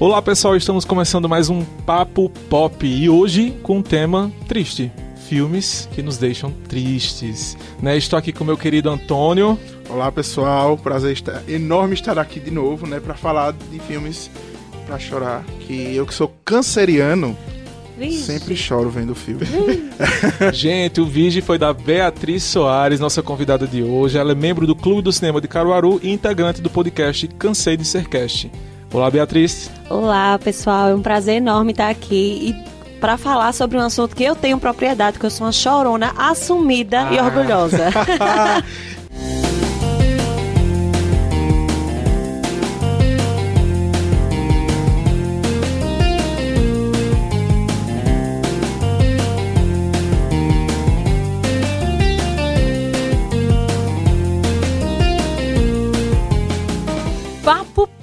Olá pessoal, estamos começando mais um Papo Pop e hoje com um tema triste. Filmes que nos deixam tristes. Né? Estou aqui com meu querido Antônio. Olá pessoal, prazer estar, enorme estar aqui de novo, né, para falar de filmes para chorar. Que eu que sou canceriano, Vixe. sempre choro vendo o filme. Gente, o vídeo foi da Beatriz Soares, nossa convidada de hoje. Ela é membro do Clube do Cinema de Caruaru e integrante do podcast Cansei de Ser Cast. Olá, Beatriz. Olá, pessoal. É um prazer enorme estar aqui e para falar sobre um assunto que eu tenho propriedade, que eu sou uma chorona assumida ah. e orgulhosa.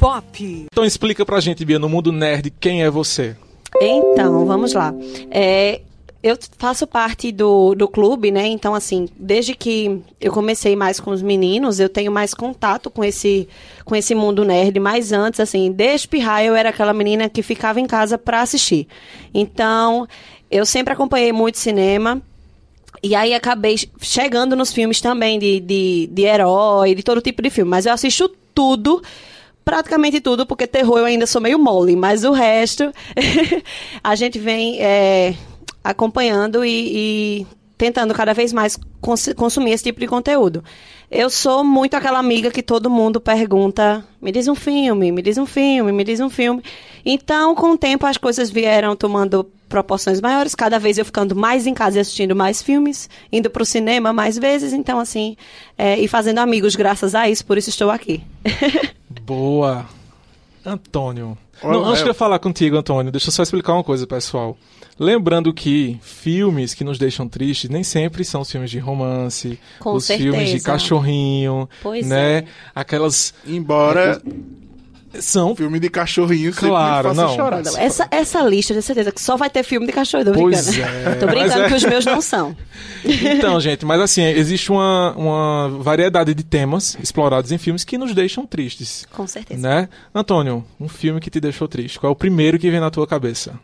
Pop. Então explica pra gente, Bia, no mundo nerd, quem é você? Então, vamos lá. É, eu faço parte do, do clube, né? Então, assim, desde que eu comecei mais com os meninos, eu tenho mais contato com esse, com esse mundo nerd. Mas antes, assim, desde pirrar, eu era aquela menina que ficava em casa para assistir. Então, eu sempre acompanhei muito cinema. E aí acabei chegando nos filmes também de, de, de herói, de todo tipo de filme. Mas eu assisto tudo praticamente tudo, porque terror eu ainda sou meio mole, mas o resto a gente vem é, acompanhando e, e, tentando cada vez mais cons consumir esse tipo de conteúdo. Eu sou muito aquela amiga que todo mundo pergunta: me diz um filme, me diz um filme, me diz um filme. Então, com o tempo, as coisas vieram tomando proporções maiores, cada vez eu ficando mais em casa e assistindo mais filmes, indo para o cinema mais vezes, então assim, é, e fazendo amigos graças a isso, por isso estou aqui. Boa. Antônio. Não, antes de eu falar contigo, Antônio, deixa eu só explicar uma coisa, pessoal. Lembrando que filmes que nos deixam tristes nem sempre são os filmes de romance, Com os certeza. filmes de cachorrinho, pois né? É. Aquelas. Embora. São. Filme de cachorrinho claro, não. chorar. Não, essa, essa lista, de certeza, que só vai ter filme de cachorro. Tô pois brincando. É, tô brincando é... que os meus não são. Então, gente, mas assim, existe uma, uma variedade de temas explorados em filmes que nos deixam tristes. Com certeza. Né? Antônio, um filme que te deixou triste. Qual é o primeiro que vem na tua cabeça?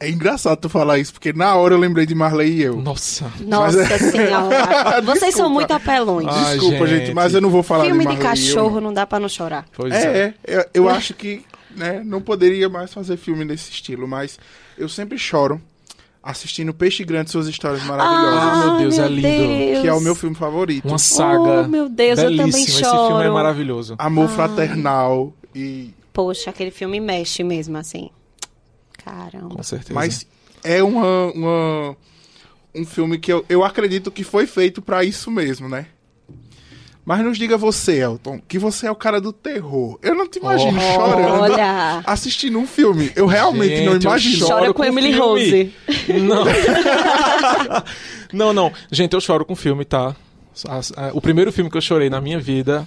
É engraçado tu falar isso, porque na hora eu lembrei de Marley e eu. Nossa. Nossa mas... senhora. Vocês são muito apelões. Ai, Desculpa, gente. gente. mas eu não vou falar Filme de Marley de cachorro não dá pra não chorar. Pois é, é. é eu acho que né, não poderia mais fazer filme nesse estilo, mas eu sempre choro assistindo Peixe Grande suas histórias maravilhosas. Ah, meu Deus, meu é lindo. Deus. Que é o meu filme favorito. Uma saga. Oh, meu Deus, belíssima. eu também choro. Esse filme é maravilhoso. Amor ah. fraternal e Poxa, aquele filme mexe mesmo assim. Caramba. Com certeza. Mas é uma, uma um filme que eu, eu acredito que foi feito para isso mesmo, né? Mas nos diga você, Elton, que você é o cara do terror. Eu não te imagino oh, chorando olha. assistindo um filme. Eu realmente Gente, não imagino. Chora com, com Emily filme. Rose. Não. não, não. Gente, eu choro com filme, tá? O primeiro filme que eu chorei na minha vida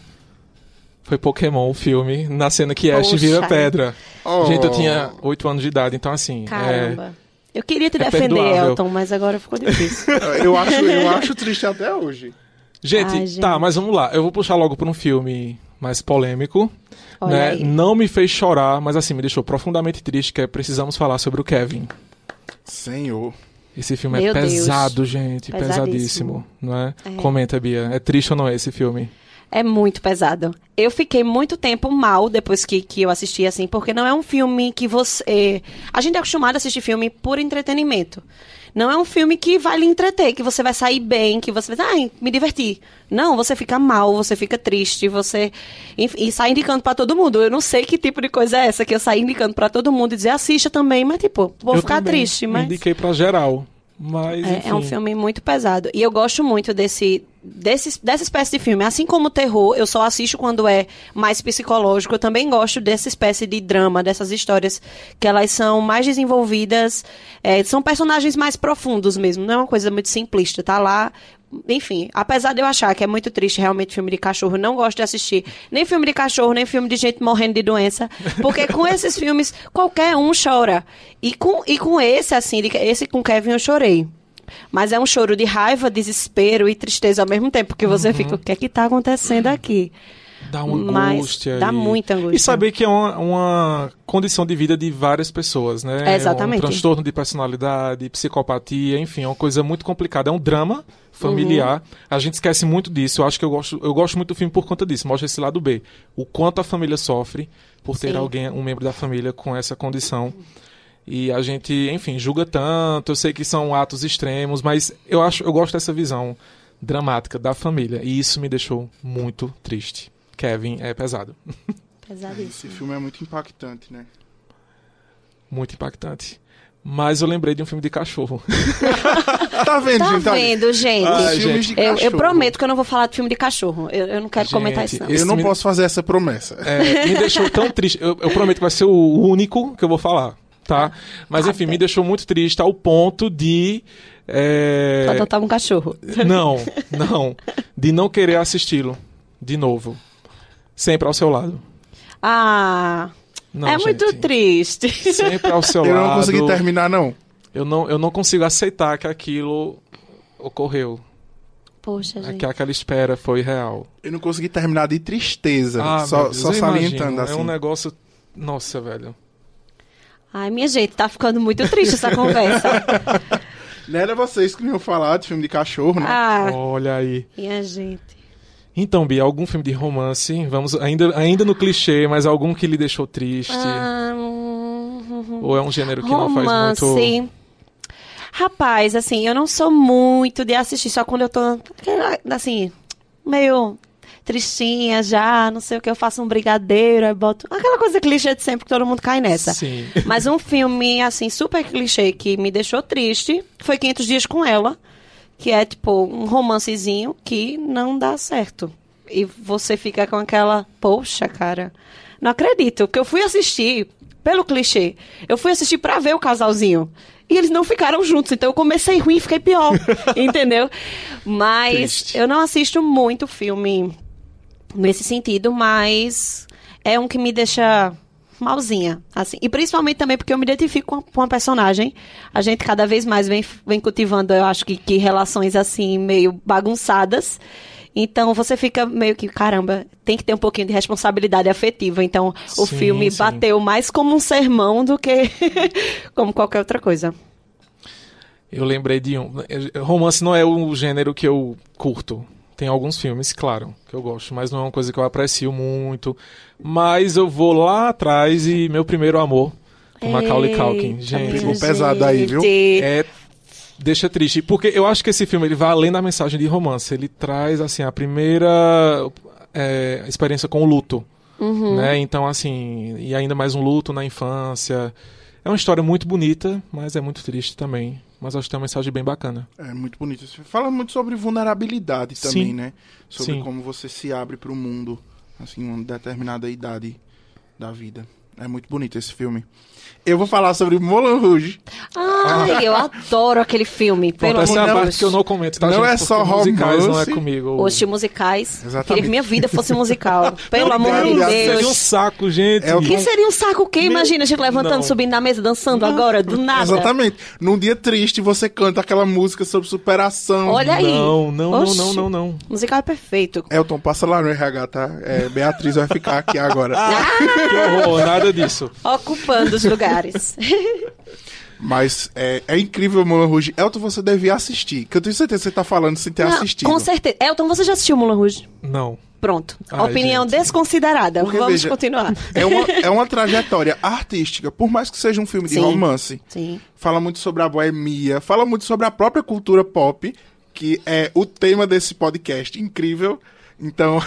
foi Pokémon, o filme, na cena que Ash vira pedra. Oh. Gente, eu tinha 8 anos de idade, então assim. Caramba. É... Eu queria te é defender, perdoável. Elton, mas agora ficou difícil. eu, acho, eu acho triste até hoje. Gente, Ai, gente, tá, mas vamos lá. Eu vou puxar logo para um filme mais polêmico. né? Não me fez chorar, mas assim, me deixou profundamente triste, que é Precisamos Falar sobre o Kevin. Senhor. Esse filme é Meu é pesado, Deus. gente. Pesadíssimo. pesadíssimo não é? é? Comenta, Bia. É triste ou não é esse filme? É muito pesado. Eu fiquei muito tempo mal depois que, que eu assisti, assim, porque não é um filme que você. A gente é acostumado a assistir filme por entretenimento. Não é um filme que vai lhe entreter, que você vai sair bem, que você vai, ai, me divertir. Não, você fica mal, você fica triste, você e sai indicando para todo mundo. Eu não sei que tipo de coisa é essa que eu saí indicando para todo mundo e dizer assista também, mas tipo, vou eu ficar triste, mas indiquei para geral. Mas, é, é, um filme muito pesado. E eu gosto muito desse, desse, dessa espécie de filme. Assim como o terror, eu só assisto quando é mais psicológico. Eu também gosto dessa espécie de drama, dessas histórias que elas são mais desenvolvidas. É, são personagens mais profundos mesmo. Não é uma coisa muito simplista. Tá lá enfim, apesar de eu achar que é muito triste realmente filme de cachorro, não gosto de assistir nem filme de cachorro, nem filme de gente morrendo de doença, porque com esses filmes qualquer um chora. E com, e com esse, assim, esse com Kevin eu chorei. Mas é um choro de raiva, desespero e tristeza ao mesmo tempo, porque você uhum. fica, o que é que está acontecendo aqui? Dá uma angústia. Dá e... muita angústia. E saber que é uma, uma, condição de vida de várias pessoas, né? É exatamente. É um transtorno de personalidade, psicopatia, enfim, é uma coisa muito complicada. É um drama familiar. Uhum. A gente esquece muito disso. Eu acho que eu gosto, eu gosto muito do filme por conta disso. Mostra esse lado B. O quanto a família sofre por ter Sim. alguém, um membro da família com essa condição. E a gente, enfim, julga tanto. Eu sei que são atos extremos, mas eu acho, eu gosto dessa visão dramática da família. E isso me deixou muito triste. Kevin é pesado. Pesadíssimo. Esse filme é muito impactante, né? Muito impactante. Mas eu lembrei de um filme de cachorro. tá vendo, tá gente? Tá vendo, gente? Ai, gente. Eu, eu, prometo que eu não vou falar de filme de cachorro. Eu, eu não quero gente, comentar isso, não. Eu não me... posso fazer essa promessa. É, me deixou tão triste. Eu, eu, prometo que vai ser o único que eu vou falar, tá? Mas enfim, me deixou muito triste ao ponto de. É... adotar um cachorro. Não, não. De não querer assisti-lo de novo. Sempre ao seu lado. Ah. Não, é gente. muito triste. Sempre ao seu eu lado. Eu não consegui terminar, não. Eu não, eu não consigo aceitar que aquilo ocorreu. Poxa, é gente. Que aquela espera foi real. Eu não consegui terminar de tristeza. Ah, só Deus, só salientando imagino. assim. É um negócio. Nossa, velho. Ai, minha gente, tá ficando muito triste essa conversa. Não era vocês que iam falar de filme de cachorro, né? Ah, Olha aí. Minha gente. Então, Bia, algum filme de romance, vamos ainda, ainda no clichê, mas algum que lhe deixou triste? Ah, Ou é um gênero que romance. não faz muito... Rapaz, assim, eu não sou muito de assistir só quando eu tô, assim, meio tristinha já, não sei o que, eu faço um brigadeiro, aí boto... Aquela coisa clichê de sempre que todo mundo cai nessa. Sim. Mas um filme, assim, super clichê que me deixou triste foi 500 Dias com Ela que é tipo um romancezinho que não dá certo. E você fica com aquela, poxa, cara, não acredito, que eu fui assistir pelo clichê. Eu fui assistir para ver o casalzinho. E eles não ficaram juntos, então eu comecei ruim e fiquei pior, entendeu? Mas Triste. eu não assisto muito filme nesse sentido, mas é um que me deixa malzinha, assim. E principalmente também porque eu me identifico com, a personagem. A gente cada vez mais vem, vem cultivando, eu acho que, que relações assim, meio bagunçadas. Então você fica meio que, caramba, tem que ter um pouquinho de responsabilidade afetiva. Então o sim, filme sim. bateu mais como um sermão do que como qualquer outra coisa. Eu lembrei de um. Romance não é o gênero que eu curto. Tem alguns filmes, claro, que eu gosto, mas não é uma coisa que eu aprecio muito. Mas eu vou lá atrás e meu primeiro amor, o Macaulay Culkin. Gente, ficou pesado aí, viu? É deixa triste, porque eu acho que esse filme ele vai além da mensagem de romance. Ele traz assim a primeira é, experiência com o luto, uhum. né? Então assim, e ainda mais um luto na infância. É uma história muito bonita, mas é muito triste também. Mas acho que tem uma mensagem bem bacana. É muito bonito. Fala muito sobre vulnerabilidade também, Sim. né? Sobre Sim. como você se abre para o mundo, assim, uma determinada idade da vida. É muito bonito esse filme. Eu vou falar sobre Moulin Rouge. Ai, ah. eu adoro aquele filme. Pelo Pronto, essa é a Deus. parte que eu não comento, tá, Não gente? é só Porque musicais não é romance. comigo. Os musicais. Exatamente. Queria que minha vida fosse musical. Pelo amor de Deus, Seria um saco, gente. É o Que seria um saco o quê? Imagina a gente levantando, Não. subindo na mesa, dançando agora, do nada. Exatamente. Num dia triste, você canta aquela música sobre superação. Olha aí. Não, não, não, Oxi. não, não, não. Musical é perfeito. Elton, passa lá no RH, tá? É, Beatriz vai ficar aqui agora. Que horror, nada disso. Ocupando os lugares. Mas é, é incrível o Moulin Rouge. Elton, você devia assistir. Que eu tenho certeza que você tá falando sem ter Não, assistido. Com certeza. Elton, você já assistiu Moulin Rouge? Não. Pronto. Ai, Opinião gente. desconsiderada. Porque, Vamos veja, continuar. É uma, é uma trajetória artística. Por mais que seja um filme de Sim. romance, Sim. fala muito sobre a boemia, fala muito sobre a própria cultura pop, que é o tema desse podcast. Incrível. Então,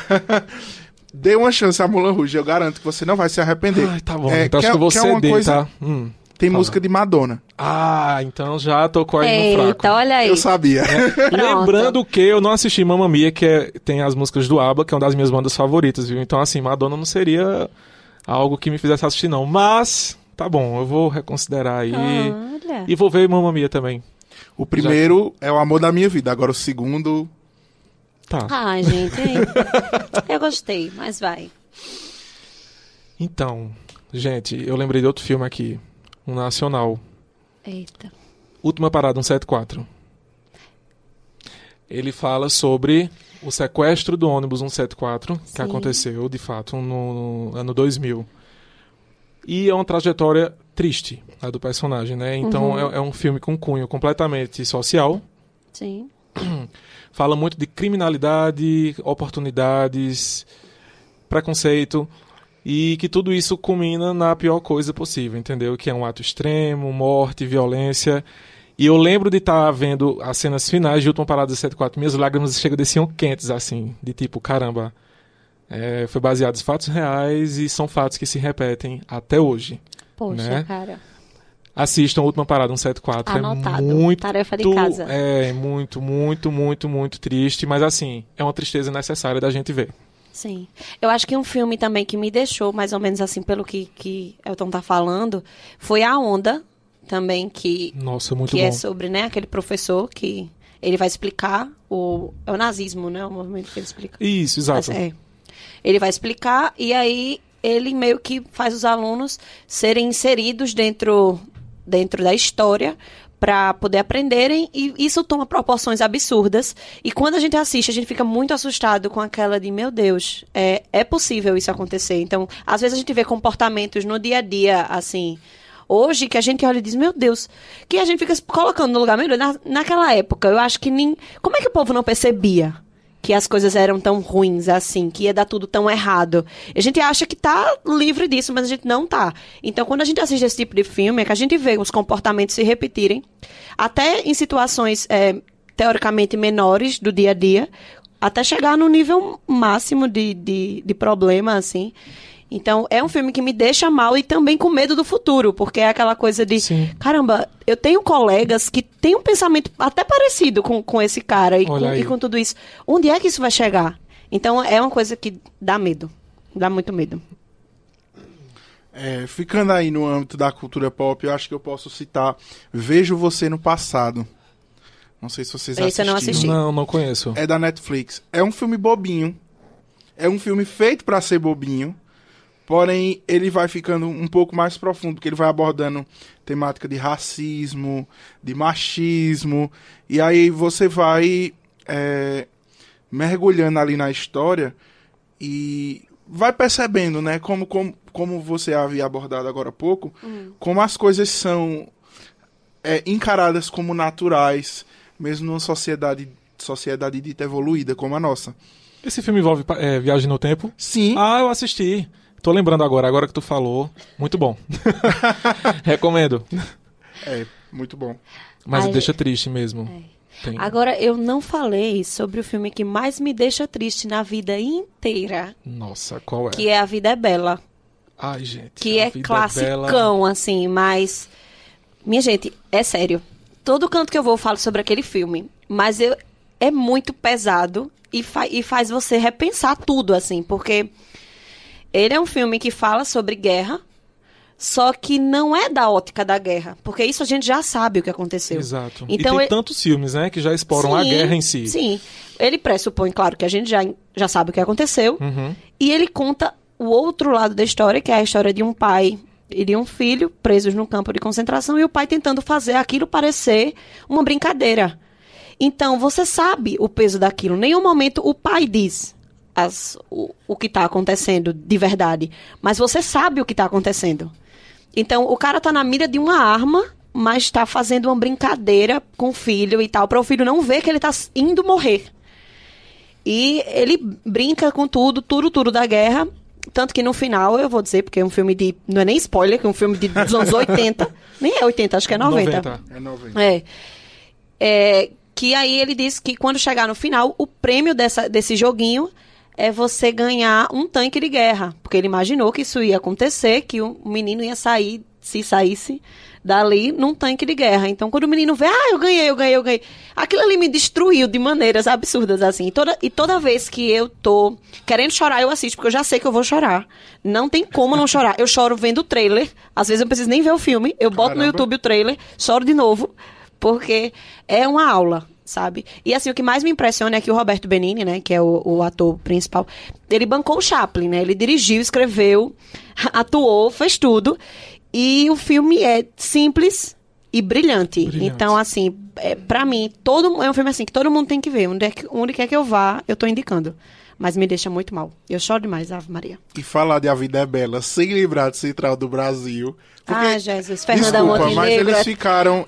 dê uma chance a Moulin Rouge. Eu garanto que você não vai se arrepender. Ai, tá bom. É, então acho quer- que eu vou quer uma ceder, coisa- tá? Hum. Tem Fala. música de Madonna. Ah, então já tocou aí no fraco. Eita, olha aí. Eu sabia. Lembrando que eu não assisti Mamma Mia, que é- tem as músicas do ABBA, que é uma das minhas bandas favoritas, viu? Então, assim, Madonna não seria algo que me fizesse assistir, não. Mas, tá bom, eu vou reconsiderar aí. Olha. E vou ver Mamma Mia também. O primeiro é o amor da minha vida. Agora o segundo. Tá. Ai, gente. hein? Eu gostei, mas vai. Então, gente, eu lembrei de outro filme aqui. Um nacional. Eita. Última Parada 174. Ele fala sobre o sequestro do ônibus 174, Sim. que aconteceu, de fato, no, no, ano 2000. E é uma trajetória triste, a do personagem, né? Então, uhum. é, é um filme com cunho completamente social. Sim. Fala muito de criminalidade, oportunidades, preconceito e que tudo isso culmina na pior coisa possível, entendeu? Que é um ato extremo, morte, violência. E eu lembro de estar tá vendo as cenas finais de Última Parada 74, minhas lágrimas chegam desciam quentes, assim, de tipo, caramba, é, foi baseado em fatos reais e são fatos que se repetem até hoje. Poxa, né? cara. Assistam a Última Parada 174. Anotado. É muito, Tarefa de casa. É, muito, muito, muito, muito triste, mas assim, é uma tristeza necessária da gente ver. Sim. Eu acho que um filme também que me deixou, mais ou menos assim, pelo que, que Elton tá falando, foi A Onda, também, que, Nossa, muito que é bom. é sobre né, aquele professor que ele vai explicar o, é o nazismo, né? O movimento que ele explica. Isso, exato. Mas, é. Ele vai explicar e aí ele meio que faz os alunos serem inseridos dentro, dentro da história para poder aprenderem e isso toma proporções absurdas. E quando a gente assiste, a gente fica muito assustado com aquela de, meu Deus, é, é possível isso acontecer. Então, às vezes a gente vê comportamentos no dia a dia, assim, hoje, que a gente olha e diz, meu Deus, que a gente fica se colocando no lugar, Deus, na, naquela época, eu acho que nem. Como é que o povo não percebia? Que as coisas eram tão ruins assim, que ia dar tudo tão errado. A gente acha que tá livre disso, mas a gente não tá. Então, quando a gente assiste esse tipo de filme, é que a gente vê os comportamentos se repetirem, até em situações é, teoricamente menores do dia a dia, até chegar no nível máximo de, de, de problema, assim. Então, é um filme que me deixa mal e também com medo do futuro, porque é aquela coisa de, Sim. caramba, eu tenho colegas que têm um pensamento até parecido com, com esse cara e com, e com tudo isso. Onde é que isso vai chegar? Então, é uma coisa que dá medo. Dá muito medo. É, ficando aí no âmbito da cultura pop, eu acho que eu posso citar Vejo Você no Passado. Não sei se vocês Esse assistiram. Eu não assisti. Não, não conheço. É da Netflix. É um filme bobinho. É um filme feito para ser bobinho. Porém, ele vai ficando um pouco mais profundo, porque ele vai abordando temática de racismo, de machismo, e aí você vai é, mergulhando ali na história e vai percebendo, né, como, como, como você havia abordado agora há pouco, uhum. como as coisas são é, encaradas como naturais, mesmo numa sociedade, sociedade dita evoluída como a nossa. Esse filme envolve é, viagem no tempo? Sim. Ah, eu assisti. Tô lembrando agora, agora que tu falou. Muito bom. Recomendo. É, muito bom. Mas Ai, deixa triste mesmo. É. Agora, eu não falei sobre o filme que mais me deixa triste na vida inteira. Nossa, qual é? Que é A Vida é Bela. Ai, gente. Que é classicão, é assim, mas. Minha gente, é sério. Todo canto que eu vou eu falo sobre aquele filme. Mas eu... é muito pesado e, fa... e faz você repensar tudo, assim, porque ele é um filme que fala sobre guerra, só que não é da ótica da guerra, porque isso a gente já sabe o que aconteceu. Exato. Então, e tem ele... tantos filmes, né, que já exploram sim, a guerra em si. Sim. Ele pressupõe, claro, que a gente já, já sabe o que aconteceu, uhum. e ele conta o outro lado da história, que é a história de um pai e de um filho presos no campo de concentração e o pai tentando fazer aquilo parecer uma brincadeira. Então, você sabe o peso daquilo. Em nenhum momento o pai diz: as, o, o que está acontecendo de verdade. Mas você sabe o que está acontecendo. Então, o cara está na mira de uma arma, mas está fazendo uma brincadeira com o filho e tal, para o filho não ver que ele está indo morrer. E ele brinca com tudo, tudo, tudo da guerra. Tanto que no final, eu vou dizer, porque é um filme de. Não é nem spoiler, que é um filme de, dos anos 80. nem é 80, acho que é 90. 90. É 90. É. é. Que aí ele diz que quando chegar no final, o prêmio dessa, desse joguinho é você ganhar um tanque de guerra. Porque ele imaginou que isso ia acontecer, que o menino ia sair, se saísse dali, num tanque de guerra. Então, quando o menino vê, ah, eu ganhei, eu ganhei, eu ganhei. Aquilo ali me destruiu de maneiras absurdas, assim. E toda, e toda vez que eu tô querendo chorar, eu assisto, porque eu já sei que eu vou chorar. Não tem como não chorar. Eu choro vendo o trailer. Às vezes eu preciso nem ver o filme. Eu boto Caramba. no YouTube o trailer, choro de novo. Porque é uma aula sabe? E assim, o que mais me impressiona é que o Roberto Benini, né, que é o, o ator principal, ele bancou o Chaplin, né? Ele dirigiu, escreveu, atuou, fez tudo. E o filme é simples e brilhante. brilhante. Então, assim, é, pra mim, todo, é um filme assim que todo mundo tem que ver. Onde, é que, onde quer que eu vá, eu tô indicando. Mas me deixa muito mal. Eu choro demais, Ave Maria. E falar de A Vida é Bela sem lembrar de Central do Brasil. Porque, ah, Jesus. Fernanda desculpa, mas eles ficaram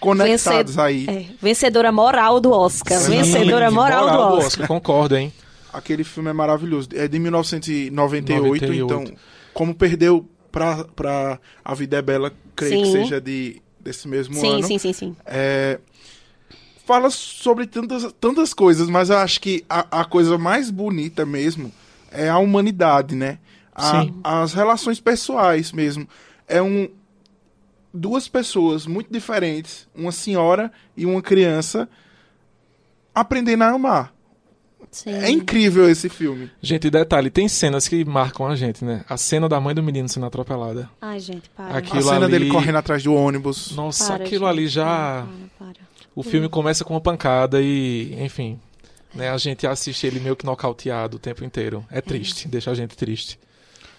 conectados Venced... aí. É, vencedora moral do Oscar. Sim, vencedora moral, moral do Oscar. Oscar. Concordo, hein? Aquele filme é maravilhoso. É de 1998, 98. então, como perdeu pra, pra A Vida é Bela, creio sim. que seja de, desse mesmo sim, ano. Sim, sim, sim, é, fala sobre tantas, tantas coisas, mas eu acho que a, a coisa mais bonita mesmo é a humanidade, né? A, as relações pessoais mesmo. É um, duas pessoas muito diferentes, uma senhora e uma criança, aprendendo a amar. Sim. É incrível esse filme. Gente, detalhe, tem cenas que marcam a gente, né? A cena da mãe do menino sendo atropelada. Ai, gente, para. Aquilo a cena ali... dele correndo atrás do ônibus. Nossa, para, aquilo gente. ali já... Para, para, o filme começa com uma pancada e, enfim... Né, a gente assiste ele meio que nocauteado o tempo inteiro. É triste, é. deixa a gente triste.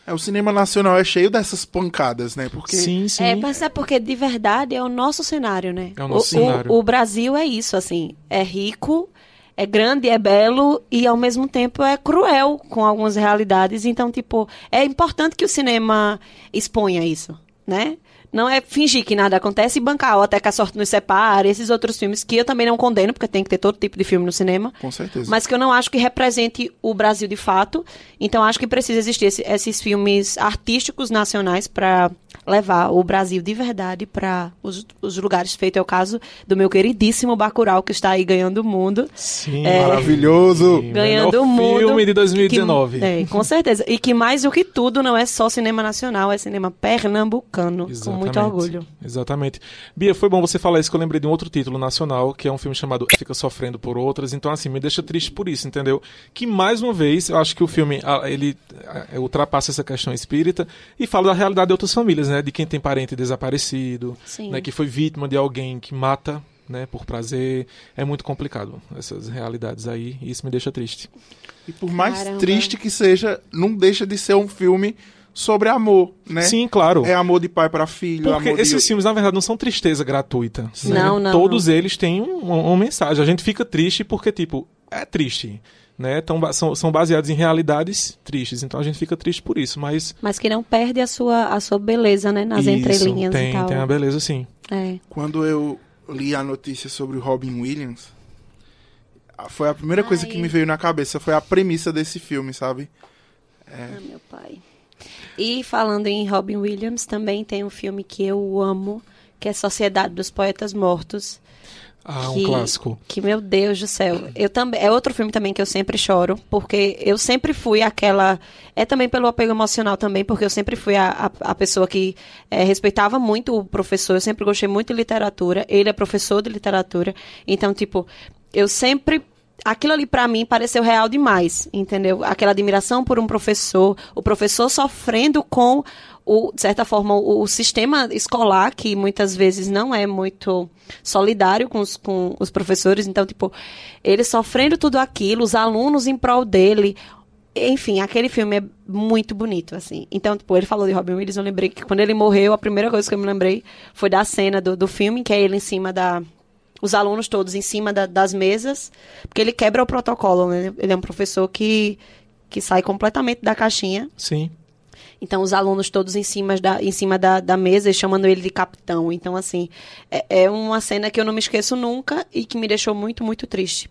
É, o cinema nacional é cheio dessas pancadas, né? Porque... Sim, sim. É, mas é porque de verdade é o nosso cenário, né? É o nosso o, cenário. O, o Brasil é isso, assim. É rico, é grande, é belo e ao mesmo tempo é cruel com algumas realidades. Então, tipo, é importante que o cinema exponha isso, né? Não é fingir que nada acontece e bancar ou até que a sorte nos separe, esses outros filmes que eu também não condeno, porque tem que ter todo tipo de filme no cinema. Com certeza. Mas que eu não acho que represente o Brasil de fato. Então acho que precisa existir esse, esses filmes artísticos nacionais para levar o Brasil de verdade para os, os, lugares. Feito é o caso do meu queridíssimo Bacurau, que está aí ganhando o mundo. Sim, é, maravilhoso! Ganhando o mundo. filme de 2019. Que, é, com certeza. E que mais do que tudo não é só cinema nacional, é cinema pernambucano. Exatamente. Muito orgulho. Exatamente. Bia, foi bom você falar isso, que eu lembrei de um outro título nacional, que é um filme chamado Fica Sofrendo por Outras. Então, assim, me deixa triste por isso, entendeu? Que, mais uma vez, eu acho que o filme, ele ultrapassa essa questão espírita e fala da realidade de outras famílias, né? De quem tem parente desaparecido, né? Que foi vítima de alguém que mata, né? Por prazer. É muito complicado essas realidades aí e isso me deixa triste. E por mais Caramba. triste que seja, não deixa de ser um filme sobre amor, né? Sim, claro. É amor de pai para filho. Porque esses de... filmes, na verdade, não são tristeza gratuita. Né? Não, não. Todos não. eles têm uma, uma mensagem. A gente fica triste porque, tipo, é triste né, tão, são, são baseados em realidades tristes. Então a gente fica triste por isso, mas... Mas que não perde a sua, a sua beleza, né, nas isso, entrelinhas tem, e tal. tem a beleza, sim. É. Quando eu li a notícia sobre o Robin Williams, foi a primeira Ai. coisa que me veio na cabeça, foi a premissa desse filme, sabe? É... Ah, meu pai. E falando em Robin Williams, também tem um filme que eu amo, que é Sociedade dos Poetas Mortos, ah, que, um clássico. Que, meu Deus do céu. Eu também, é outro filme também que eu sempre choro, porque eu sempre fui aquela. É também pelo apego emocional também, porque eu sempre fui a, a, a pessoa que é, respeitava muito o professor, eu sempre gostei muito de literatura. Ele é professor de literatura. Então, tipo, eu sempre aquilo ali para mim pareceu real demais, entendeu? Aquela admiração por um professor, o professor sofrendo com o, de certa forma, o, o, sistema escolar, que muitas vezes não é muito solidário com os, com os professores. Então, tipo, ele sofrendo tudo aquilo, os alunos em prol dele. Enfim, aquele filme é muito bonito, assim. Então, tipo, ele falou de Robin Williams, eu lembrei que quando ele morreu, a primeira coisa que eu me lembrei foi da cena do, do filme, que é ele em cima da... Os alunos todos em cima da, das mesas, porque ele quebra o protocolo, né? Ele é um professor que, que sai completamente da caixinha. Sim. Então, os alunos todos em cima da, em cima da, da mesa e chamando ele de capitão. Então, assim, é, é uma cena que eu não me esqueço nunca e que me deixou muito, muito triste.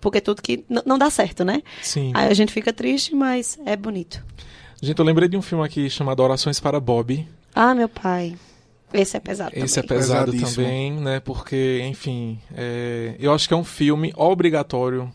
Porque tudo que não dá certo, né? Sim. Aí a gente fica triste, mas é bonito. Gente, eu lembrei de um filme aqui chamado Orações para Bob. Ah, meu pai. Esse é pesado Esse também. é pesado também, né? Porque, enfim, é... eu acho que é um filme obrigatório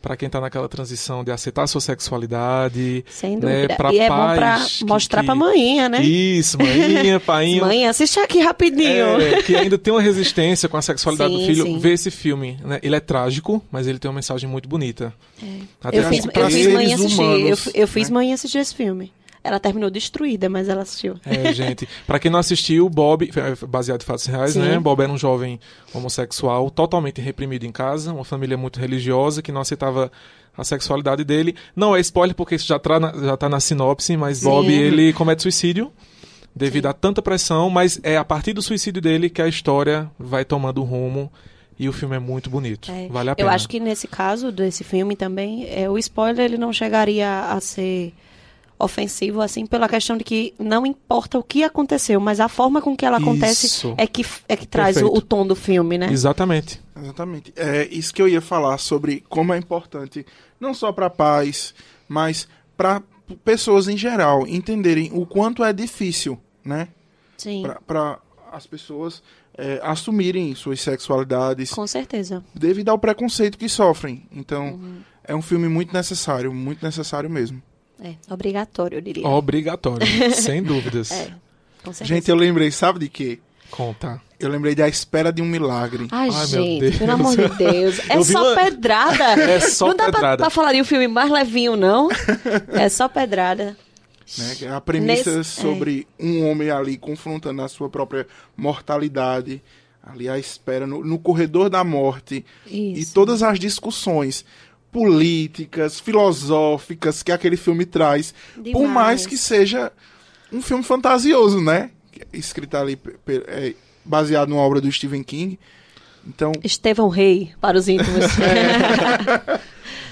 para quem está naquela transição de aceitar a sua sexualidade. Sem né, dúvida. Né, e é bom para mostrar para manhã, né? Isso, manhinha, painho. Mãe, assiste aqui rapidinho. É, que ainda tem uma resistência com a sexualidade sim, do filho. Sim. Vê esse filme. Né? Ele é trágico, mas ele tem uma mensagem muito bonita. É. eu, fiz, eu fiz mãe assistir. Humanos, eu, eu fiz né? mãe assistir esse filme. Ela terminou destruída, mas ela assistiu. É, gente. Para quem não assistiu, Bob, é, baseado em fatos reais, Sim. né? Bob era um jovem homossexual totalmente reprimido em casa, uma família muito religiosa que não aceitava a sexualidade dele. Não é spoiler porque isso já, tá na, já tá na sinopse, mas Sim. Bob ele comete suicídio devido Sim. a tanta pressão, mas é a partir do suicídio dele que a história vai tomando rumo e o filme é muito bonito. É. Vale a pena. Eu acho que nesse caso desse filme também, é, o spoiler ele não chegaria a ser ofensivo assim pela questão de que não importa o que aconteceu, mas a forma com que ela acontece isso. é que é que traz o, o, tom do filme, né? Exatamente. Exatamente. É isso que eu ia falar sobre como é importante não só para pais, mas para pessoas em geral entenderem o quanto é difícil, né? Sim. Para as pessoas é, assumirem suas sexualidades. Com certeza. Devido ao preconceito que sofrem. Então, uhum. é um filme muito necessário, muito necessário mesmo. É, obrigatório, eu diria. Obrigatório, sem dúvidas. É. Gente, eu lembrei, sabe de quê? Conta. Eu lembrei da espera de um milagre. Ai, Ai gente, pelo amor de Deus. É só uma... pedrada. É só não pedrada. Dá pra, pra falar de um filme mais levinho, não. É só pedrada. Né? A premissa Nesse... sobre é. um homem ali confrontando a sua própria mortalidade, ali à espera, no, no corredor da morte. Isso. E todas as discussões políticas, filosóficas que aquele filme traz. Demais. Por mais que seja um filme fantasioso, né? Escrito ali é, baseado numa obra do Stephen King. Então, Estevão Rei, para os íntimos. É,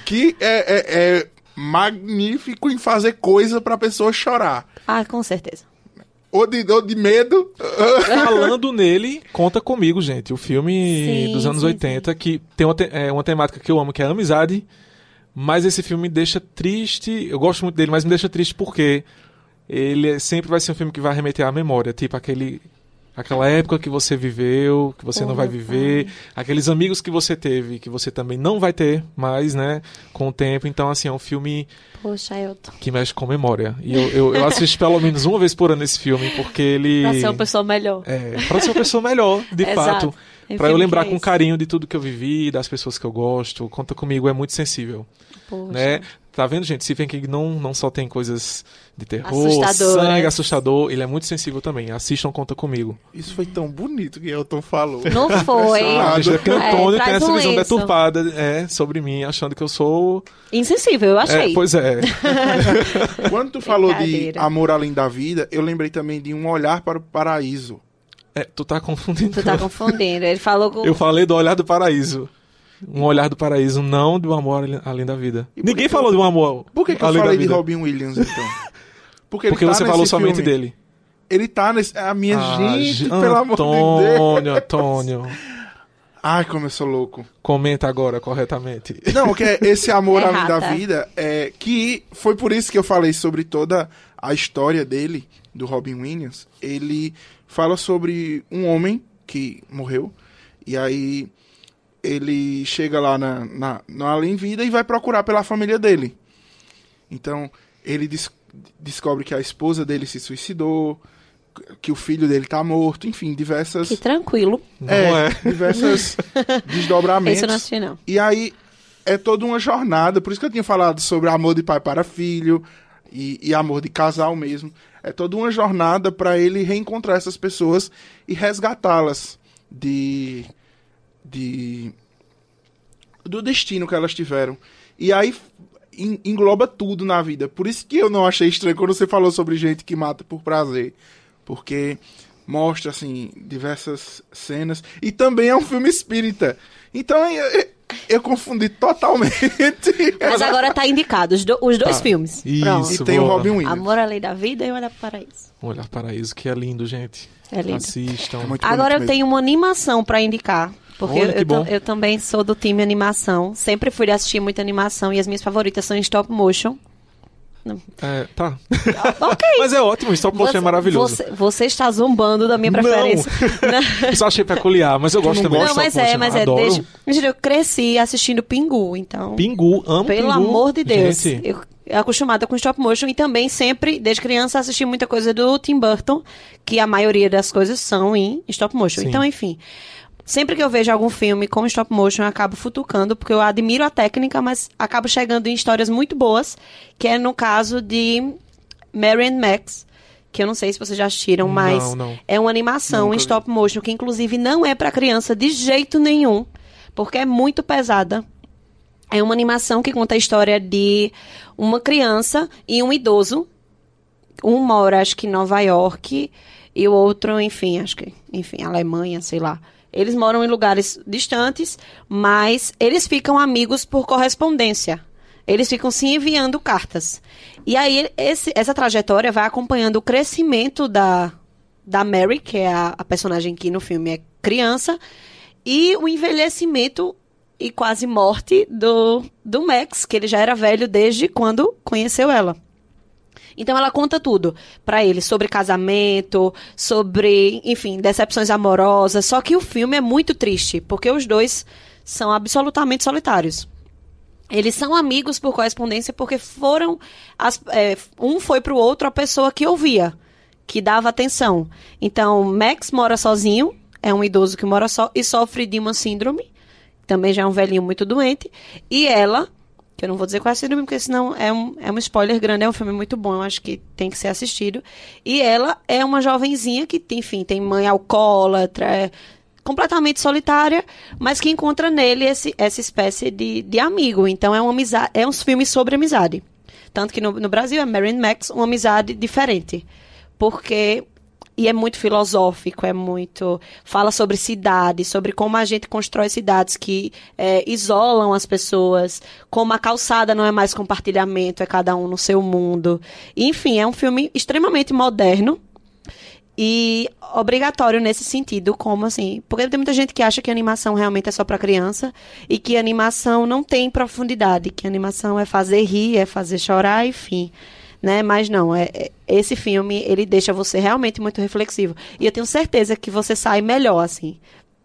que é, é, é, magnífico em fazer coisa para a pessoa chorar. Ah, com certeza. Ou de, ou de medo. Falando nele, conta comigo, gente. O filme sim, dos anos sim, 80, sim. que tem uma, te é, uma temática que eu amo, que é a amizade. Mas esse filme me deixa triste. Eu gosto muito dele, mas me deixa triste porque ele sempre vai ser um filme que vai remeter à memória. Tipo aquele aquela época que você viveu, que você não vai viver, aqueles amigos que você teve, que você também não vai ter mais, né, com o tempo. Então, assim, é um filme Poxa, Elton. que mexe com memória. E eu, eu, eu assisto pelo menos uma vez por ano esse filme, porque ele... Pra ser uma pessoa melhor. É, pra ser uma pessoa melhor, de fato. Para eu lembrar é com carinho de tudo que eu vivi, das pessoas que eu gosto. Conta comigo, é muito sensível. Poxa. Né? Tá vendo, gente? Stephen King não, não só tem coisas de terror, sangue, assustador, ele é muito sensível também. Assistam Conta Comigo. Isso foi tão bonito que Elton falou. Não foi. ah, Antônio é, tem essa visão deturpada é, sobre mim, achando que eu sou... Insensível, eu achei. É, pois é. Quando tu falou de Amor Além da Vida, eu lembrei também de Um Olhar para o Paraíso. É, tu tá confundindo. Tu tá confundindo. Ele falou com... Eu falei do Olhar do Paraíso. Um olhar do paraíso, não do amor além da vida. Ninguém falou de um amor. Por que, que eu falei de Robin Williams, então? Porque, Porque tá você falou filme. somente dele. Ele tá nesse. A minha ah, gente, pelo amor de Deus. Antônio, Antônio. Ai, como eu sou louco. Comenta agora corretamente. Não, que é esse amor além da vida, é que foi por isso que eu falei sobre toda a história dele, do Robin Williams. Ele fala sobre um homem que morreu, e aí ele chega lá na, na, na Além Vida e vai procurar pela família dele. Então, ele des descobre que a esposa dele se suicidou, que o filho dele tá morto, enfim, diversas. Que tranquilo. É, é. diversas desdobramentos. Isso não assisti, não. E aí é toda uma jornada, por isso que eu tinha falado sobre amor de pai para filho e, e amor de casal mesmo. É toda uma jornada para ele reencontrar essas pessoas e resgatá-las de de do destino que elas tiveram. E aí engloba tudo na vida. Por isso que eu não achei estranho quando você falou sobre gente que mata por prazer, porque mostra assim diversas cenas e também é um filme espírita. Então eu, eu confundi totalmente. Mas agora tá indicado os, do, os dois tá. filmes. Isso, e tem boa. o Robin Williams. Amor além da vida e Olhar para Paraíso. Olhar para Paraíso que é lindo, gente. É lindo. Assistam. É agora eu mesmo. tenho uma animação para indicar. Porque Olha, eu, eu, eu, também sou do time animação. Sempre fui assistir muita animação e as minhas favoritas são em stop motion. É, tá. ok. Mas é ótimo, stop motion é você, é maravilhoso. Você, você, está zombando da minha preferência. Não. Só achei peculiar, mas eu gosto também não, mas é, mas é. Desde, eu cresci assistindo Pingu, então. Pingu, amo Pelo Pingu. amor de Deus. Gente. Eu, acostumada com stop motion e também sempre, desde criança, assisti muita coisa do Tim Burton, que a maioria das coisas são em stop motion. Sim. Então, enfim. Sempre que eu vejo algum filme com stop motion, eu acabo futucando, porque eu admiro a técnica, mas acabo chegando em histórias muito boas, que é no caso de Marian Max, que eu não sei se vocês já assistiram, mas não, não. é uma animação Nunca em stop motion que inclusive não é para criança de jeito nenhum, porque é muito pesada. É uma animação que conta a história de uma criança e um idoso um mora, acho que em Nova York, e o outro, enfim, acho que, enfim, Alemanha, sei lá. Eles moram em lugares distantes, mas eles ficam amigos por correspondência. Eles ficam se enviando cartas. E aí, esse, essa trajetória vai acompanhando o crescimento da, da Mary, que é a, a personagem que no filme é criança, e o envelhecimento e quase morte do, do Max, que ele já era velho desde quando conheceu ela. Então ela conta tudo para ele sobre casamento, sobre, enfim, decepções amorosas. Só que o filme é muito triste, porque os dois são absolutamente solitários. Eles são amigos por correspondência porque foram. As, é, um foi pro outro a pessoa que ouvia, que dava atenção. Então, Max mora sozinho, é um idoso que mora só e sofre de uma síndrome, também já é um velhinho muito doente. E ela que eu não vou dizer qual é a síndrome, porque senão é um, é um spoiler grande, é um filme muito bom, eu acho que tem que ser assistido. E ela é uma jovenzinha que, enfim, tem mãe alcoólatra, é completamente solitária, mas que encontra nele esse, essa espécie de, de amigo. Então é, uma amizade, é um filme sobre amizade. Tanto que no, no Brasil é Mary Max, uma amizade diferente. Porque e é muito filosófico, é muito. Fala sobre cidades, sobre como a gente constrói cidades que é, isolam as pessoas, como a calçada não é mais compartilhamento, é cada um no seu mundo. Enfim, é um filme extremamente moderno e obrigatório nesse sentido, como assim, porque tem muita gente que acha que animação realmente é só para criança e que animação não tem profundidade, que animação é fazer rir, é fazer chorar, enfim né? Mas não, é, é, esse filme, ele deixa você realmente muito reflexivo. E eu tenho certeza que você sai melhor, assim.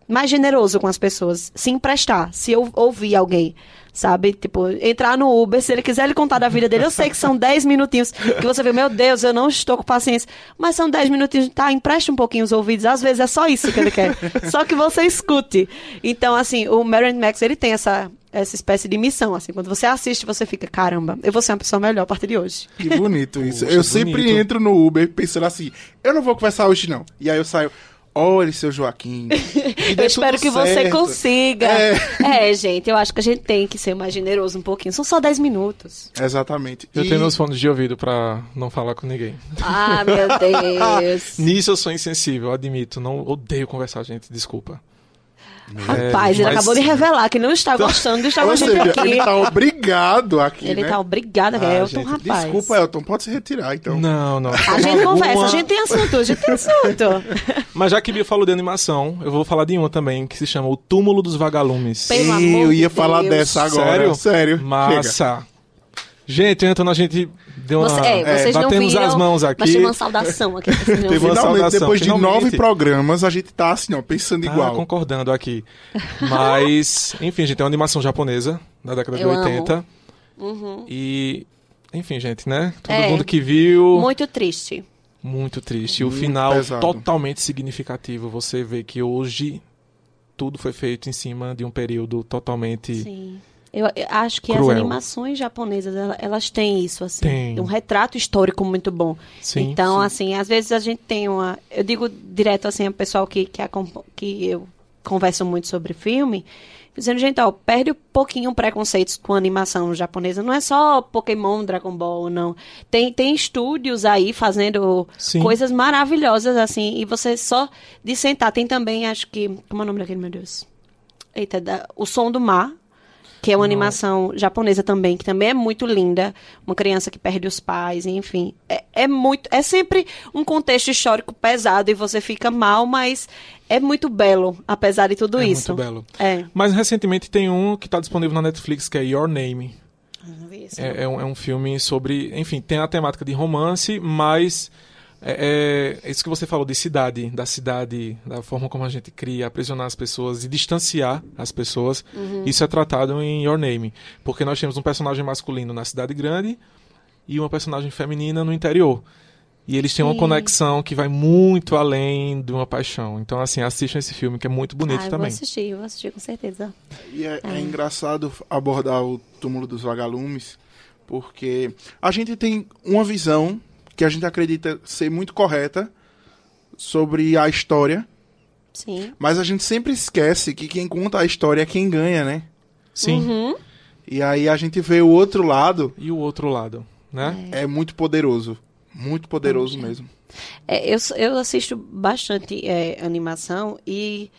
Mais generoso com as pessoas. Se emprestar, se ouvir alguém, sabe? Tipo, entrar no Uber, se ele quiser lhe contar da vida dele, eu sei que são 10 minutinhos que você vê, meu Deus, eu não estou com paciência. Mas são 10 minutinhos, tá? Empreste um pouquinho os ouvidos. Às vezes é só isso que ele quer. só que você escute. Então, assim, o Marion Max, ele tem essa, essa espécie de missão, assim. Quando você assiste, você fica, caramba, eu vou ser uma pessoa melhor a partir de hoje. Que bonito isso. Poxa, eu sempre bonito. entro no Uber pensando assim, eu não vou conversar hoje não. E aí eu saio, olha seu Joaquim. eu espero que certo. você consiga. É. é. gente, eu acho que a gente tem que ser mais generoso um pouquinho. São só 10 minutos. Exatamente. Eu e... tenho meus fones de ouvido pra não falar com ninguém. Ah, meu Deus. Nisso eu sou insensível, admito. Não odeio conversar, gente. Desculpa. Rapaz, ele acabou de revelar que não está então, gostando de estar com a gente aqui. Ele está obrigado aqui. Ele está né? obrigado, ah, Elton, gente, rapaz. Desculpa, Elton, pode se retirar então. Não, não. A gente conversa, a gente tem assunto, a gente tem assunto. Mas já que Bia falou de animação, eu vou falar de uma também que se chama O Túmulo dos Vagalumes. Pelo amor eu ia falar dessa agora. Sério? Sério. Massa. Chega. Gente, então a gente deu uma. Você, é, vocês é, batemos viram, as mãos aqui. Mas uma saudação aqui. Teve uma saudação. Depois de nove programas, a gente tá assim, ó, pensando tá igual. concordando aqui. Mas, enfim, gente, é uma animação japonesa da década Eu de 80. Uhum. E, enfim, gente, né? Todo é, mundo que viu. Muito triste. Muito triste. Muito o final pesado. totalmente significativo. Você vê que hoje tudo foi feito em cima de um período totalmente. Sim eu, eu acho que Cruel. as animações japonesas, elas, têm isso, assim. Tem. Um retrato histórico muito bom. Sim, então, sim. assim, às vezes a gente tem uma... Eu digo direto, assim, ao pessoal que, que, que eu converso muito sobre filme, dizendo, gente, ó, perde um pouquinho preconceitos com a animação japonesa. Não é só Pokémon, Dragon Ball, não. Tem, tem estúdios aí fazendo Sim. coisas maravilhosas, assim, e você só de sentar. Tem também, acho que. Como é o nome daquele, meu Deus? Eita, da, O Som do Mar, que é uma animação japonesa também, que também é muito linda. Uma criança que perde os pais, enfim. É, é, muito. É sempre um contexto histórico pesado e você fica mal, mas é muito belo, apesar de tudo é isso. É muito belo. É. Mas recentemente tem um que está disponível na Netflix, que é Your Name. É, é, um, é um filme sobre. Enfim, tem a temática de romance, mas é, é, isso que você falou de cidade, da cidade, da forma como a gente cria, aprisionar as pessoas e distanciar as pessoas. Uhum. Isso é tratado em Your Name. Porque nós temos um personagem masculino na cidade grande e uma personagem feminina no interior. E eles têm uma conexão que vai muito além de uma paixão. Então, assim, assistam esse filme que é muito bonito ah, eu também. Vou assistir, vou assistir com certeza. E é, é. é engraçado abordar o túmulo dos vagalumes, porque a gente tem uma visão que a gente acredita ser muito correta sobre a história. Sim. Mas a gente sempre esquece que quem conta a história é quem ganha, né? Sim. Uhum. E aí a gente vê o outro lado. E o outro lado, né? É, é muito poderoso. Muito poderoso mesmo. É, eu, eu assisto bastante é, animação e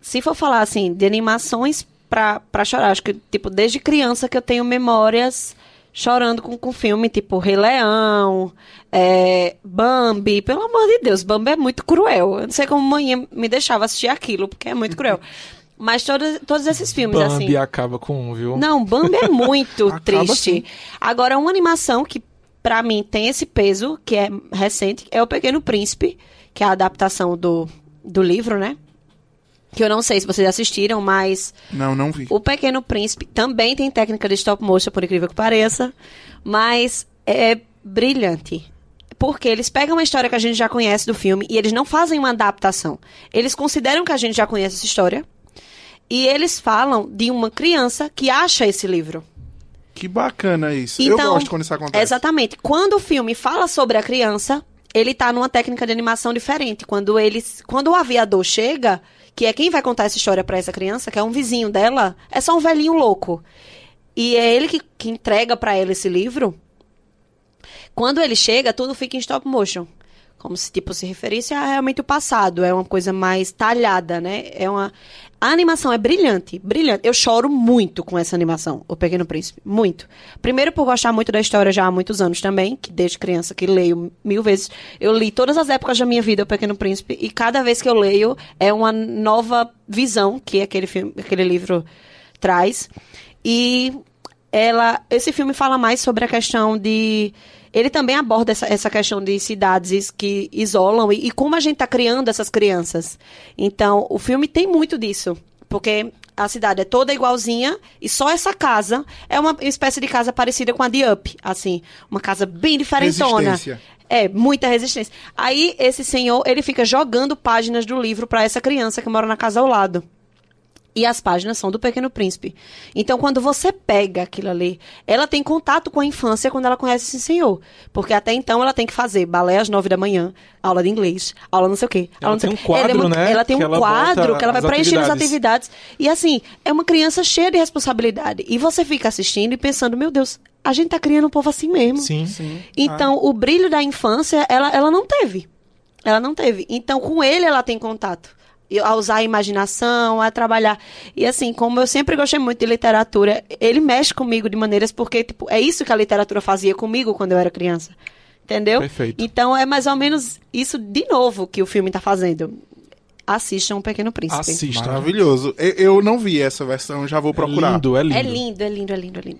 se for falar assim de animações pra, pra chorar, acho que tipo desde criança que eu tenho memórias chorando com, com filme tipo Rei Leão, é, Bambi, pelo amor de Deus, Bambi é muito cruel. Eu não sei como mãe me deixava assistir aquilo, porque é muito cruel. Mas todos, todos esses filmes, Bambi assim. acaba com um, viu? Não, Bambi é muito triste. assim. Agora, uma animação que, pra mim, tem esse peso, que é recente, é O Pequeno Príncipe, que é a adaptação do, do livro, né? Que eu não sei se vocês assistiram, mas Não, não vi. o Pequeno Príncipe também tem técnica de stop motion, por incrível que pareça, mas é brilhante. Porque eles pegam uma história que a gente já conhece do filme e eles não fazem uma adaptação. Eles consideram que a gente já conhece essa história e eles falam de uma criança que acha esse livro. Que bacana isso. eu Então, gosto quando isso acontece. Exatamente. Quando o filme fala sobre a criança, ele tá numa técnica de animação diferente. Quando eles, quando o aviador chega, que é quem vai contar essa história pra essa criança, que é um vizinho dela, é só um velhinho louco. E é ele que, que entrega pra ela esse livro. Quando ele chega, tudo fica em stop motion. Como se, tipo, se referisse a realmente o passado. É uma coisa mais talhada, né? É uma... A animação é brilhante, brilhante. Eu choro muito com essa animação, O Pequeno Príncipe. Muito. Primeiro por gostar muito da história já há muitos anos também, que desde criança que leio mil vezes. Eu li todas as épocas da minha vida, O Pequeno Príncipe, e cada vez que eu leio é uma nova visão que aquele, filme, aquele livro traz. E ela, esse filme fala mais sobre a questão de. Ele também aborda essa, essa questão de cidades que isolam e, e como a gente está criando essas crianças. Então, o filme tem muito disso. Porque a cidade é toda igualzinha e só essa casa é uma espécie de casa parecida com a de Up, assim. Uma casa bem diferentona. Resistência. É, muita resistência. Aí, esse senhor, ele fica jogando páginas do livro para essa criança que mora na casa ao lado. E as páginas são do Pequeno Príncipe. Então, quando você pega aquilo ali, ela tem contato com a infância quando ela conhece esse senhor. Porque até então ela tem que fazer balé às nove da manhã, aula de inglês, aula não sei o quê. Ela aula não sei tem o um quê. Ela é quadro, muito- né, Ela tem que um ela quadro que ela vai as preenchendo as atividades. E assim, é uma criança cheia de responsabilidade. E você fica assistindo e pensando, meu Deus, a gente tá criando um povo assim mesmo. Sim. Sim. Então, o brilho da infância, ela, ela não teve. Ela não teve. Então, com ele, ela tem contato. A usar a imaginação, a trabalhar. E assim, como eu sempre gostei muito de literatura, ele mexe comigo de maneiras porque, tipo, é isso que a literatura fazia comigo quando eu era criança. Entendeu? Perfeito. Então, é mais ou menos isso de novo que o filme tá fazendo. Assistam o Pequeno Príncipe. Assista. Maravilhoso. Eu, eu não vi essa versão, já vou É procurar. lindo, é lindo. É lindo, é lindo, é lindo, é lindo.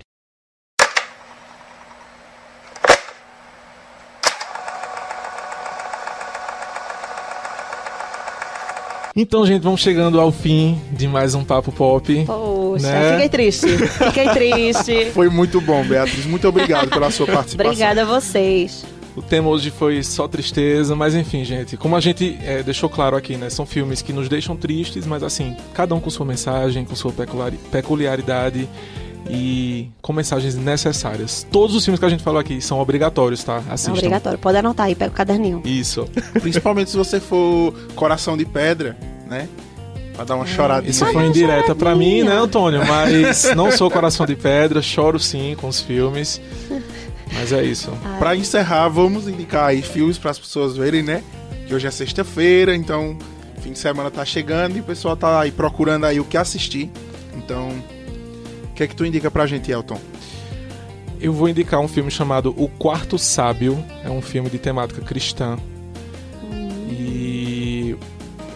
Então, gente, vamos chegando ao fim de mais um Papo Pop. Poxa, Né? fiquei triste. Fiquei triste. Foi muito bom, Beatriz. Muito obrigado pela sua participação. Obrigada a vocês. O tema hoje foi só tristeza, mas enfim, gente, como a gente é, deixou claro aqui, né? São filmes que nos deixam tristes, mas assim, cada um com sua mensagem, com sua peculiari- peculiaridade e com mensagens necessárias. Todos os filmes que a gente falou aqui são obrigatórios, tá? É Assistam. obrigatório. Pode anotar aí, pega o caderninho. Isso. Principalmente se você for coração de pedra, né? Pra dar uma choradinha. Isso foi indireta pra mim, né, Antônio? Mas não sou coração de pedra, choro sim com os filmes. Mas é isso. Pra encerrar, vamos indicar aí filmes para as pessoas verem, né? Que hoje é sexta-feira, então fim de semana tá chegando e o pessoal tá aí procurando aí o que assistir. Então, que é que tu indica pra gente, Elton? Eu vou indicar um filme chamado O Quarto Sábio. É um filme de temática cristã. E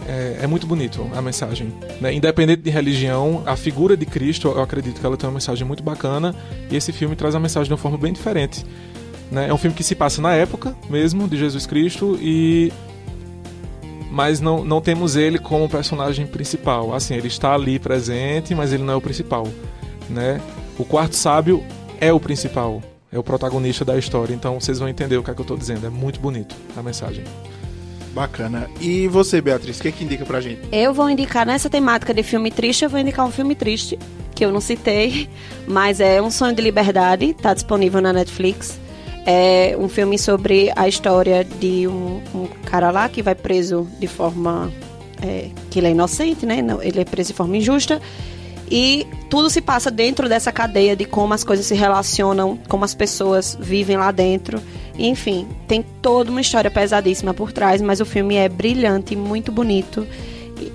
é, é muito bonito a mensagem. né? Independente de religião, a figura de Cristo, eu acredito que ela tem uma mensagem muito bacana. E esse filme traz a mensagem de uma forma bem diferente. né? É um filme que se passa na época mesmo de Jesus Cristo e mas não, não temos ele como personagem principal. Assim, ele está ali presente, mas ele não é o principal, né? O quarto sábio é o principal, é o protagonista da história. Então vocês vão entender o que é que eu tô dizendo. É muito bonito a mensagem. Bacana. E você, Beatriz, o que é que indica pra gente? Eu vou indicar nessa temática de filme triste, eu vou indicar um filme triste, que eu não citei, mas é Um Sonho de Liberdade, tá disponível na Netflix. É um filme sobre a história de um, um cara lá que vai preso de forma. é, que ele é inocente, né? Não, ele é preso de forma injusta. E tudo se passa dentro dessa cadeia de como as coisas se relacionam, como as pessoas vivem lá dentro. Enfim, tem toda uma história pesadíssima por trás, mas o filme é brilhante, muito bonito.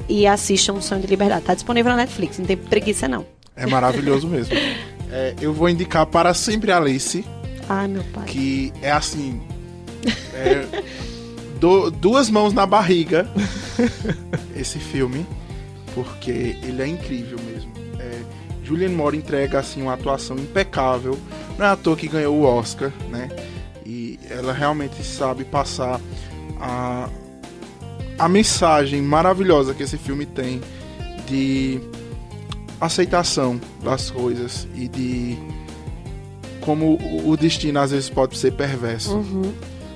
E, e assistam Sonho de Liberdade. Tá disponível na Netflix, não tem preguiça não. É maravilhoso mesmo. É, eu vou indicar para sempre Alice. Ai, meu pai. Que é assim. É, do, duas mãos na barriga. esse filme. Porque ele é incrível Julianne Moore entrega assim uma atuação impecável. Não é à toa que ganhou o Oscar, né? E ela realmente sabe passar a, a mensagem maravilhosa que esse filme tem de aceitação das coisas e de como o destino às vezes pode ser perverso. Uhum.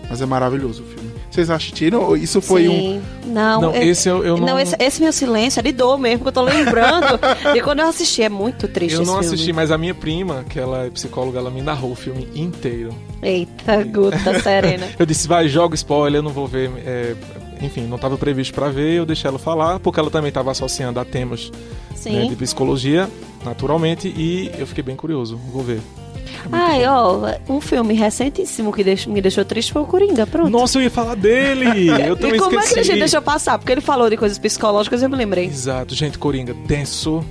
Mas é maravilhoso o filme. Vocês assistiram? Isso foi Sim. um. Não, Não, eu, esse eu, eu não. não esse, esse meu silêncio é de dor mesmo, porque eu tô lembrando. e quando eu assisti, é muito triste Eu esse não filme. assisti, mas a minha prima, que ela é psicóloga, ela me narrou o filme inteiro. Eita, Guta Serena. Eu disse, vai, joga spoiler, eu não vou ver. é, enfim, não estava previsto para ver, eu deixei ela falar, porque ela também estava associando a temas né, de psicologia, naturalmente, e eu fiquei bem curioso, vou ver. Ai, bom. ó, um filme recentíssimo que deix- me deixou triste foi o Coringa, pronto. Nossa, eu ia falar dele! Eu também e como esqueci. é que a gente deixou passar? Porque ele falou de coisas psicológicas e eu me lembrei. Exato, gente, Coringa, tenso.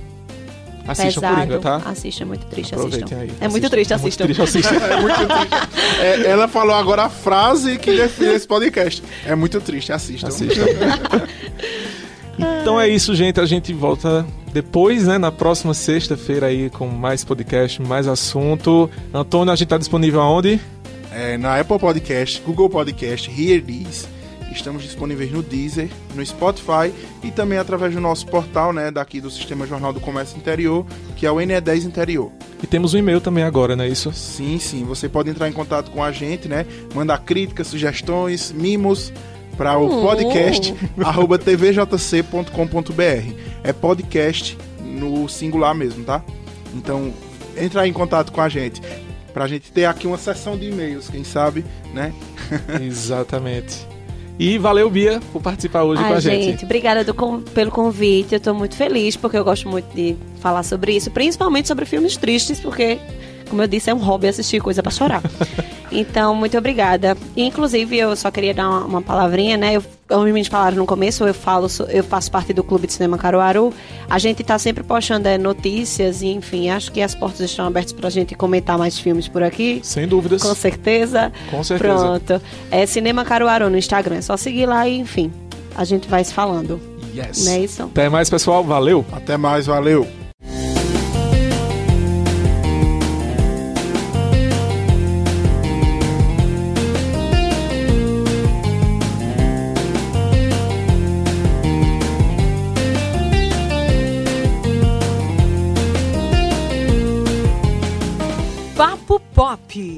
Assistam Pesado. Coringa, tá? Assista, é muito triste, assistam. aí. É muito triste, É muito triste, assistam. É muito triste. É, ela falou agora a frase que define esse podcast. É muito triste, assistam. Assistam. Então é isso, gente. A gente volta depois, né? Na próxima sexta-feira aí com mais podcast, mais assunto. Antônio, a gente tá disponível aonde? É, na Apple Podcast, Google Podcast, Hear This. Estamos disponíveis no Deezer, no Spotify e também através do nosso portal, né, daqui do Sistema Jornal do Comércio Interior, que é o NE10 Interior. E temos um e-mail também agora, não é isso? Sim, sim, você pode entrar em contato com a gente, né? Mandar críticas, sugestões, mimos para o Hum. podcast arroba tvjc.com.br. É podcast no singular mesmo, tá? Então, entrar em contato com a gente. Pra gente ter aqui uma sessão de e-mails, quem sabe, né? Exatamente. E valeu, Bia, por participar hoje com Ai, a gente, gente. obrigada do pelo convite. Eu tô muito feliz porque eu gosto muito de falar sobre isso, principalmente sobre filmes tristes, porque, como eu disse, é um hobby assistir coisa pra chorar. então, muito obrigada. E, inclusive, eu só queria dar uma, uma palavrinha, né? Eu, como me falaram no começo, eu falo, eu faço parte do Clube de Cinema Caruaru. A gente tá sempre postando é, notícias e, enfim, acho que as portas estão abertas pra gente comentar mais filmes por aqui. Sem dúvidas. Com certeza. Com certeza. Pronto. É Cinema Caruaru no Instagram. É só seguir lá e, enfim, a gente vai se falando. Yes. Não é isso? Até mais, pessoal. Valeu! Até mais, valeu! P.